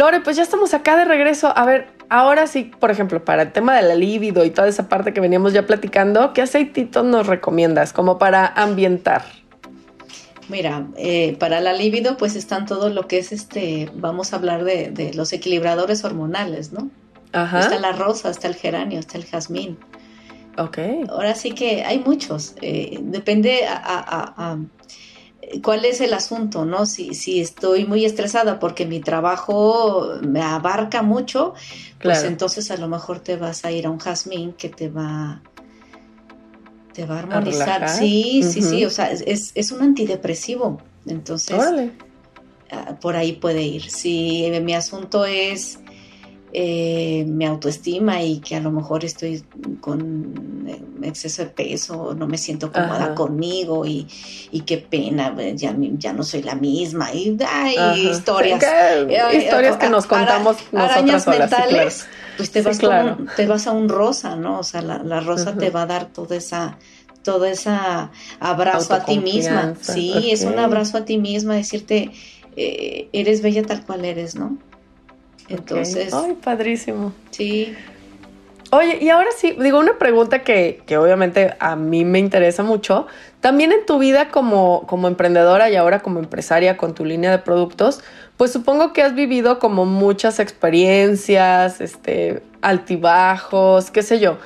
Lore, pues ya estamos acá de regreso. A ver, ahora sí, por ejemplo, para el tema de la libido y toda esa parte que veníamos ya platicando, ¿qué aceititos nos recomiendas como para ambientar? Mira, eh, para la libido, pues están todo lo que es este, vamos a hablar de, los equilibradores hormonales, ¿no? Ajá. Está la rosa, está el geranio, está el jazmín. Ok. Ahora sí que hay muchos. Eh, depende a cuál es el asunto, ¿no? Si, si estoy muy estresada porque mi trabajo me abarca mucho, pues entonces a lo mejor te vas a ir a un jazmín que te va te va a armonizar. sí, sí, sí, o sea, es, es un antidepresivo. Entonces, ah, por ahí puede ir. Si mi asunto es eh, mi autoestima y que a lo mejor estoy con exceso de peso, no me siento cómoda conmigo y, qué pena, ya, ya no soy la misma. Y hay historias. historias que nos contamos nosotras mentales, pues te vas, te vas a un rosa, ¿no? O sea, la, rosa te va a dar toda esa todo ese abrazo a ti misma. Sí, es un abrazo a ti misma, decirte, eh, eres bella tal cual eres, ¿no? Entonces. Ay, padrísimo. Sí. Oye, y ahora sí, digo una pregunta que, que, obviamente a mí me interesa mucho. También en tu vida como, como emprendedora y ahora como empresaria con tu línea de productos, pues supongo que has vivido como muchas experiencias, este, altibajos, qué sé yo.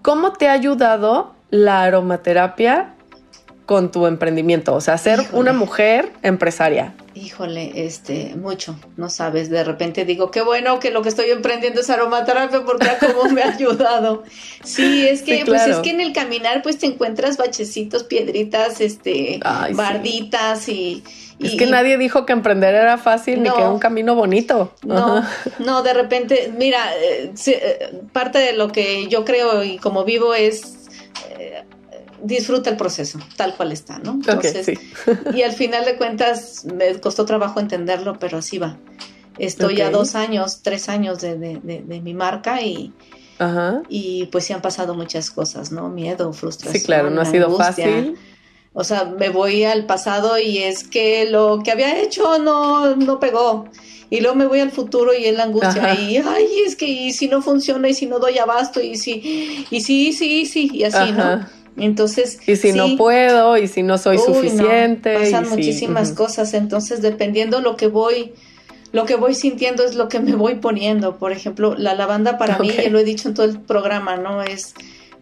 ¿Cómo te ha ayudado la aromaterapia con tu emprendimiento? O sea, ser una mujer empresaria. Híjole, este, mucho, no sabes, de repente digo, qué bueno que lo que estoy emprendiendo es aromaterapia porque a cómo me ha ayudado. Sí, es que, pues es que en el caminar pues te encuentras bachecitos, piedritas, este, barditas y... Es que nadie dijo que emprender era fácil ni que era un camino bonito. No, no, de repente, mira, eh, eh, parte de lo que yo creo y como vivo es eh, disfruta el proceso, tal cual está, ¿no? Entonces, y al final de cuentas me costó trabajo entenderlo, pero así va. Estoy a dos años, tres años de, mi marca y, y pues sí han pasado muchas cosas, ¿no? Miedo, frustración. Sí, claro, no ha sido fácil. O sea, me voy al pasado y es que lo que había hecho no, no pegó. Y luego me voy al futuro y es la angustia. Y, ay, es que y si no funciona y si no doy abasto y si, y sí, sí, sí, y así, ¿no? Entonces. Y si no puedo, y si no soy suficiente. pasan muchísimas cosas. Entonces, dependiendo lo que voy, lo que voy sintiendo es lo que me voy poniendo. Por ejemplo, la lavanda para mí, ya lo he dicho en todo el programa, ¿no? Es,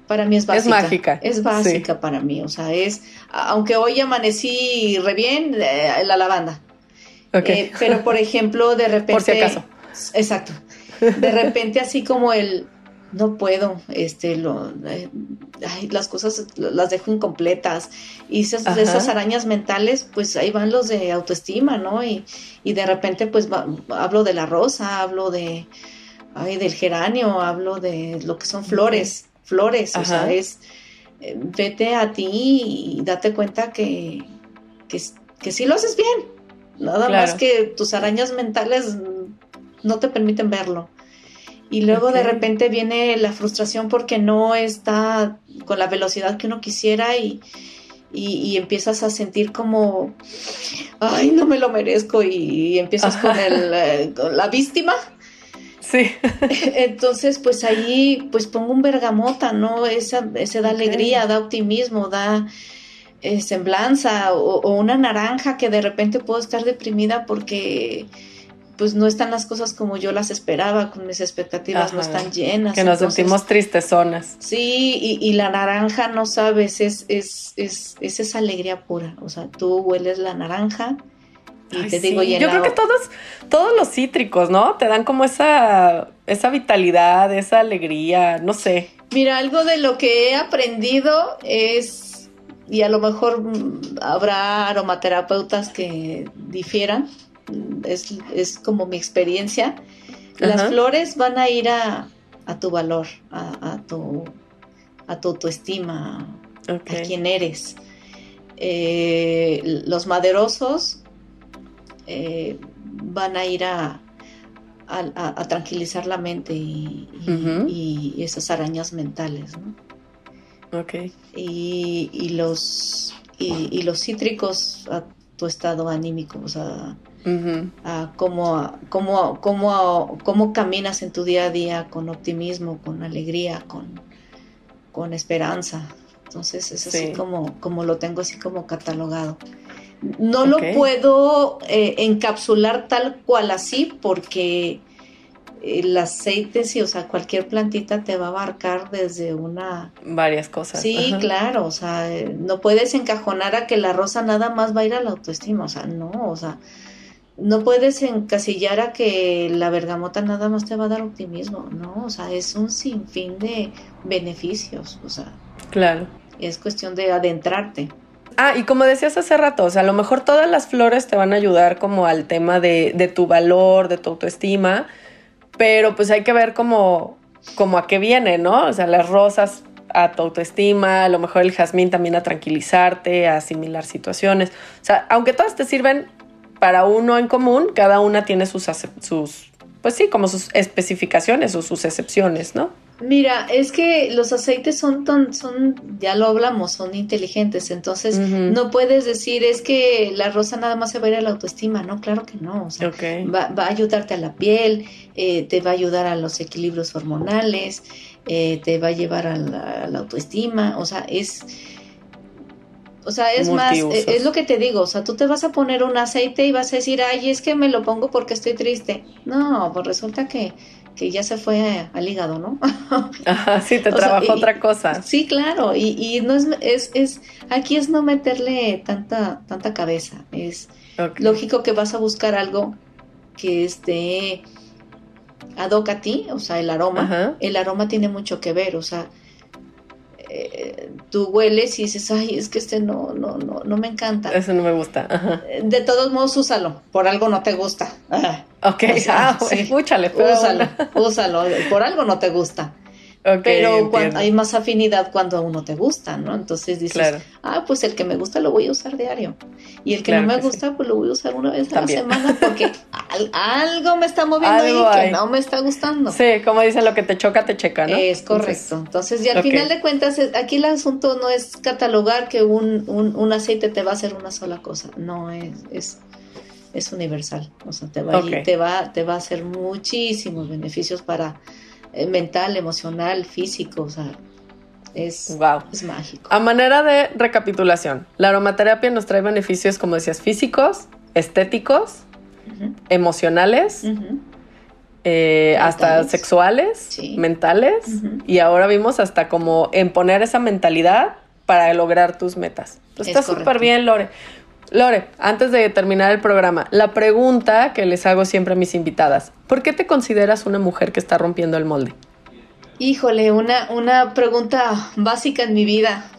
para mí es básica. Es mágica. Es básica para mí, o sea, es, aunque hoy amanecí re bien, eh, la lavanda. Eh, pero, por ejemplo, de repente... Por si acaso. Exacto. De repente así como el, no puedo, este, lo, eh, las cosas las dejo incompletas. Y esas, esas, arañas mentales, pues ahí van los de autoestima, ¿no? Y, y de repente, pues hablo de la rosa, hablo de, ay, del geranio, hablo de lo que son flores, flores, o sea, es, eh, vete a ti y date cuenta que, que, que sí lo haces bien. Nada más que tus arañas mentales no te permiten verlo. Y luego de repente viene la frustración porque no está con la velocidad que uno quisiera y, y, empiezas a sentir como, ay, no me lo merezco y, empiezas con, el, eh, con la víctima. Sí. Entonces, pues ahí, pues pongo un bergamota, ¿no? Esa, ese da alegría, da optimismo, da eh, semblanza o, o, una naranja que de repente puedo estar deprimida porque pues no están las cosas como yo las esperaba, con mis expectativas no están llenas. Que nos sentimos tristezonas. Sí, y, y, la naranja, no sabes, es, es, es, es, esa alegría pura. O sea, tú hueles la naranja y te digo, Yo creo que todos, todos los cítricos, ¿no? Te dan como esa, esa vitalidad, esa alegría, no sé. Mira, algo de lo que he aprendido es, y a lo mejor habrá aromaterapeutas que difieran, es, como mi experiencia. Las flores van a ir a, tu valor, a, tu, a tu autoestima, a quién eres. Eh, los maderosos eh, van a ir a, a, tranquilizar la mente y, esas arañas mentales. Y, los, y, los cítricos a tu estado anímico, o sea, a cómo, cómo, cómo, cómo, caminas en tu día a día con optimismo, con alegría, con, con esperanza. Entonces es así como, como lo tengo así como catalogado. No lo puedo eh, encapsular tal cual así porque el aceite, sí, o sea, cualquier plantita te va a abarcar desde una... Varias cosas. Sí, claro, o sea, no puedes encajonar a que la rosa nada más va a ir a la autoestima, o sea, no, o sea, no puedes encasillar a que la bergamota nada más te va a dar optimismo, no, o sea, es un sinfín de beneficios, o sea. Claro. Es cuestión de adentrarte. Ah, y como decías hace rato, o sea, a lo mejor todas las flores te van a ayudar como al tema de, de tu valor, de tu autoestima, pero pues hay que ver como, como a qué viene, ¿no? O sea, las rosas a tu autoestima, a lo mejor el jazmín también a tranquilizarte, a asimilar situaciones. O sea, aunque todas te sirven para uno en común, cada una tiene sus, sus pues sí, como sus especificaciones o sus excepciones, ¿no? Mira, es que los aceites son tan, son, ya lo hablamos, son inteligentes, entonces no puedes decir es que la rosa nada más se va a ir a la autoestima, no, claro que no, o sea, va, va, a ayudarte a la piel, eh, te va a ayudar a los equilibrios hormonales, eh, te va a llevar a la, a la autoestima, o sea, es, o sea, es más, e, es lo que te digo, o sea, tú te vas a poner un aceite y vas a decir, ay, es que me lo pongo porque estoy triste. No, pues resulta que, que ya se fue al hígado, ¿no? Ajá, sí, te trabajó otra cosa. Sí, claro, y, y no es, es, es, aquí es no meterle tanta, tanta cabeza, es lógico que vas a buscar algo que esté ad hoc a ti, o sea, el aroma, el aroma tiene mucho que ver, o sea, eh, tú hueles y dices, ay, es que este no, no, no, no me encanta. Eso no me gusta. De todos modos, úsalo, por algo no te gusta. Ok, ah, úchale, úsalo, úsalo, por algo no te gusta pero cuando hay más afinidad cuando a uno te gusta, ¿no? Entonces dices, ah, pues el que me gusta lo voy a usar diario. Y el que no me gusta, pues lo voy a usar una vez a la semana porque algo me está moviendo ahí que no me está gustando. Sí, como dice, lo que te choca, te checa, ¿no? Es correcto. Entonces, y al final de cuentas, aquí el asunto no es catalogar que un, un, aceite te va a hacer una sola cosa. No, es, es es universal, o sea, te va, te va, te va a hacer muchísimos beneficios para eh, mental, emocional, físico, o sea, es, es mágico. A manera de recapitulación, la aromaterapia nos trae beneficios, como decías, físicos, estéticos, emocionales, eh, hasta sexuales, mentales, y ahora vimos hasta como en poner esa mentalidad para lograr tus metas. está súper bien, Lore. Lore, antes de terminar el programa, la pregunta que les hago siempre a mis invitadas, ¿por qué te consideras una mujer que está rompiendo el molde? Híjole, una, una pregunta básica en mi vida.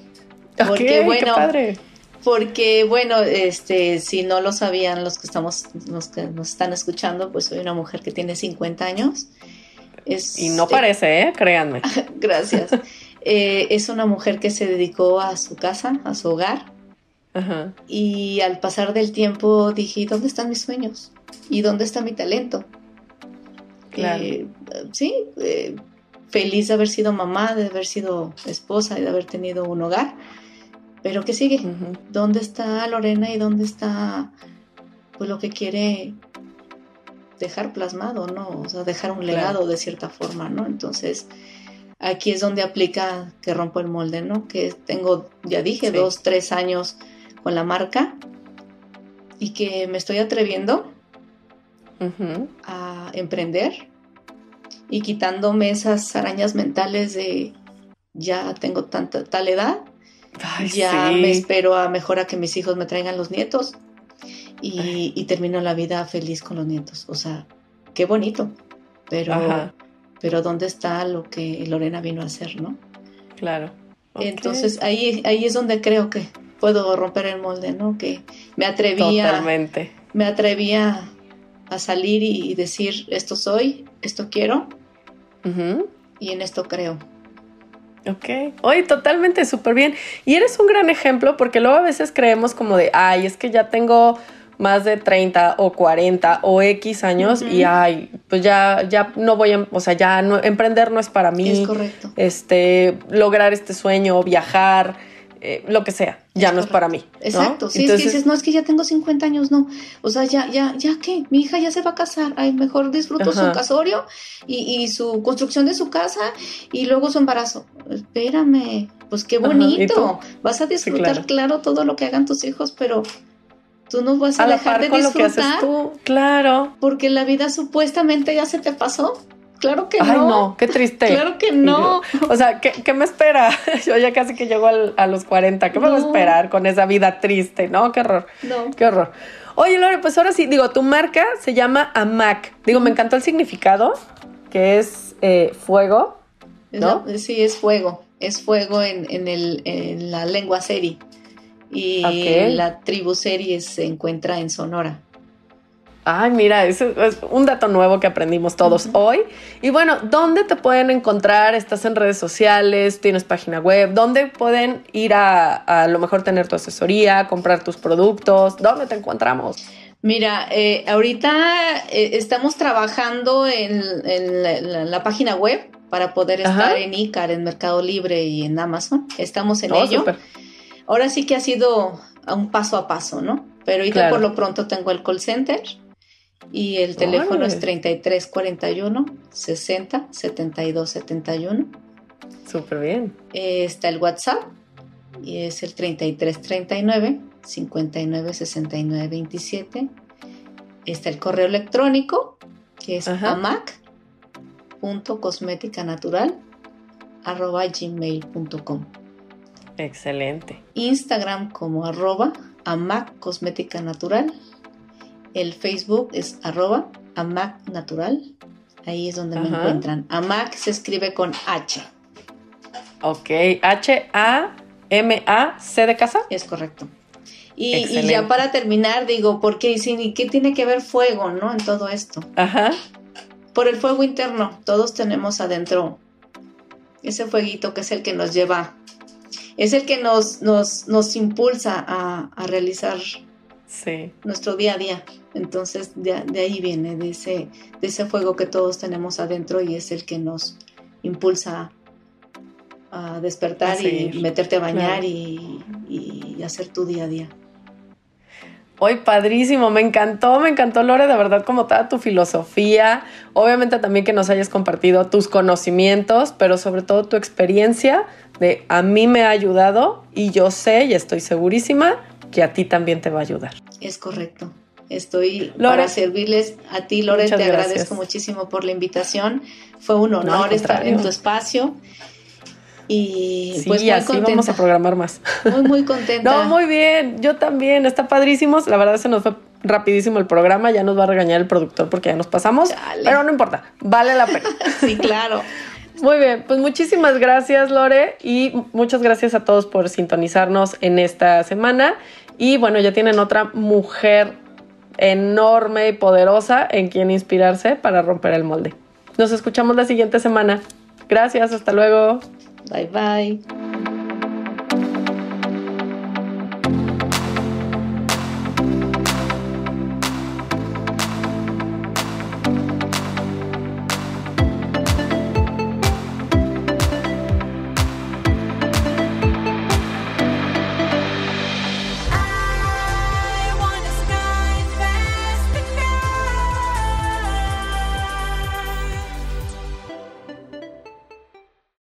Porque, bueno, padre. Porque, bueno, este, si no lo sabían los que estamos, los que nos están escuchando, pues soy una mujer que tiene 50 años. Es, y no parece, ¿eh? Créanme. Gracias. Eh, es una mujer que se dedicó a su casa, a su hogar. Ajá. Y al pasar del tiempo dije, ¿dónde están mis sueños? ¿Y dónde está mi talento? Claro. Eh, sí, eh, feliz de haber sido mamá, de haber sido esposa y de haber tenido un hogar pero ¿qué sigue? ¿Dónde está Lorena y dónde está pues lo que quiere dejar plasmado, ¿no? O sea, dejar un legado de cierta forma, ¿no? Entonces, aquí es donde aplica que rompo el molde, ¿no? Que tengo, ya dije, dos, tres años con la marca y que me estoy atreviendo a emprender y quitándome esas arañas mentales de ya tengo tanta tal edad ya me espero a mejor a que mis hijos me traigan los nietos y, termino la vida feliz con los nietos. O sea, qué bonito. Pero, pero ¿dónde está lo que Lorena vino a hacer, no? Claro. Entonces ahí, ahí es donde creo que puedo romper el molde, ¿no? Que me atrevía. Me atrevía a salir y decir esto soy, esto quiero y en esto creo. Ok, oye, totalmente súper bien. Y eres un gran ejemplo porque luego a veces creemos como de, ay, es que ya tengo más de 30 o 40 o X años y ay, pues ya, ya no voy a, o sea, ya no, emprender no es para mí. Es correcto. Este, lograr este sueño, viajar, eh, lo que sea, ya no es para mí. Exacto, sí, es que dices, no, es que ya tengo 50 años, no. O sea, ya, ya, ya que mi hija ya se va a casar, ay, mejor disfruto su casorio y, su construcción de su casa y luego su embarazo. Espérame, pues qué bonito. Vas a disfrutar, claro. todo lo que hagan tus hijos, pero tú no vas a, dejar de disfrutar. tú, claro. Porque la vida supuestamente ya se te pasó. Claro que no. Ay, no, qué triste. Claro que no. o sea, ¿qué, me espera? Yo ya casi que llego a los 40. ¿Qué me va a esperar con esa vida triste? No, qué horror. No. Qué horror. Oye, Lore, pues ahora sí, digo, tu marca se llama AMAC. Digo, me encantó el significado, que es eh, fuego. ¿no? sí, es fuego. Es fuego en, el, en la lengua seri. Y la tribu seri se encuentra en Sonora. Ay, mira, eso es un dato nuevo que aprendimos todos hoy. Y bueno, ¿dónde te pueden encontrar? ¿Estás en redes sociales? ¿Tienes página web? ¿Dónde pueden ir a a lo mejor tener tu asesoría, comprar tus productos? ¿Dónde te encontramos? Mira, eh, ahorita eh, estamos trabajando en, la, página web para poder estar en ICAR, en Mercado Libre y en Amazon. Estamos en oh, ello. Ahora sí que ha sido un paso a paso, ¿no? Pero ahorita por lo pronto tengo el call center y el teléfono es 3341 60 72 71. Súper bien. Eh, está el WhatsApp y es el 3339 59 69 27. Está el correo electrónico que es amac.cosméticanatural.gmail.com Excelente. Instagram como arroba amac natural el Facebook es arroba amac natural. Ahí es donde me encuentran. Amac se escribe con H. Ok, H-A-M-A-C de casa. Es correcto. Y, ya para terminar, digo, porque ¿y qué tiene que ver fuego, no? En todo esto. Ajá. Por el fuego interno, todos tenemos adentro ese fueguito que es el que nos lleva, es el que nos, nos, nos impulsa a, a realizar nuestro día a día. Entonces de, ahí viene, de ese, de ese fuego que todos tenemos adentro y es el que nos impulsa a despertar y meterte a bañar y, hacer tu día a día. Hoy padrísimo, me encantó, me encantó Lore, de verdad como toda tu filosofía, obviamente también que nos hayas compartido tus conocimientos, pero sobre todo tu experiencia de a mí me ha ayudado y yo sé y estoy segurísima que a ti también te va a ayudar. Es correcto. Estoy para servirles a ti, Lore. Te agradezco muchísimo por la invitación. Fue un honor estar en tu espacio. Y sí, pues muy así vamos a programar más. Muy, muy contenta. no, muy bien. Yo también. Está padrísimo. La verdad se nos fue rapidísimo el programa. Ya nos va a regañar el productor porque ya nos pasamos. Pero no importa. Vale la pena. sí, claro. Muy bien, pues muchísimas gracias Lore y muchas gracias a todos por sintonizarnos en esta semana. Y bueno, ya tienen otra mujer enorme y poderosa en quien inspirarse para romper el molde. Nos escuchamos la siguiente semana. Gracias, hasta luego. Bye bye.